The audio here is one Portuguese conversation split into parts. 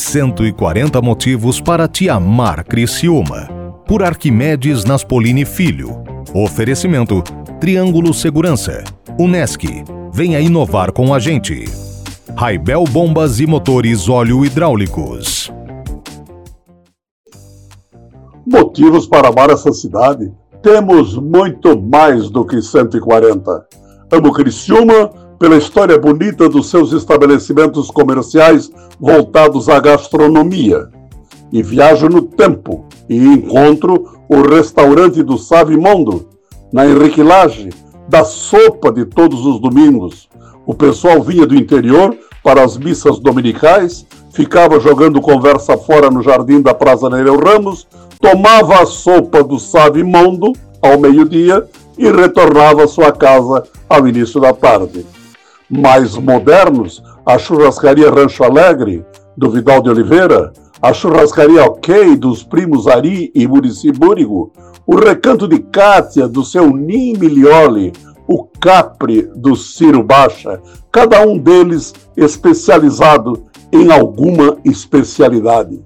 140 motivos para te amar Criciúma. Por Arquimedes Naspolini Filho. Oferecimento Triângulo Segurança. Unesc. Venha inovar com a gente. Raibel Bombas e Motores Óleo Hidráulicos. Motivos para amar essa cidade? Temos muito mais do que 140. Amo Criciúma pela história bonita dos seus estabelecimentos comerciais voltados à gastronomia. E viajo no tempo e encontro o restaurante do Savimondo, na Henrique Lage, da sopa de todos os domingos. O pessoal vinha do interior para as missas dominicais, ficava jogando conversa fora no jardim da Praça Nereu Ramos, tomava a sopa do Savimondo ao meio-dia e retornava à sua casa ao início da tarde mais modernos, a churrascaria Rancho Alegre, do Vidal de Oliveira, a churrascaria OK dos primos Ari e Murici Búrigo, o recanto de Cátia do seu Nim Milioli, o Capri do Ciro Baixa, cada um deles especializado em alguma especialidade.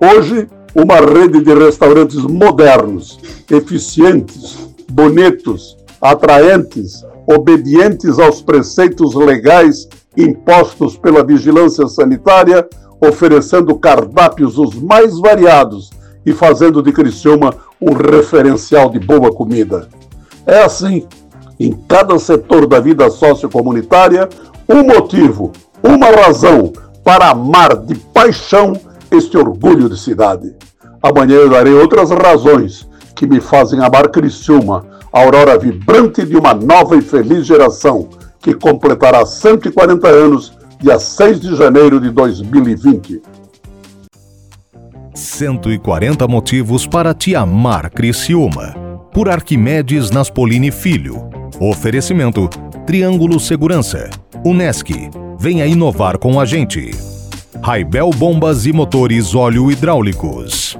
Hoje, uma rede de restaurantes modernos, eficientes, bonitos, atraentes, obedientes aos preceitos legais impostos pela vigilância sanitária, oferecendo cardápios os mais variados e fazendo de Criciúma um referencial de boa comida. É assim, em cada setor da vida sociocomunitária, um motivo, uma razão para amar de paixão este orgulho de cidade. Amanhã eu darei outras razões que me fazem amar Criciúma, aurora vibrante de uma nova e feliz geração que completará 140 anos dia 6 de janeiro de 2020. 140 motivos para te amar Criciúma. Por Arquimedes Naspolini Filho. Oferecimento Triângulo Segurança. Unesc. Venha inovar com a gente. Raibel Bombas e Motores Óleo Hidráulicos.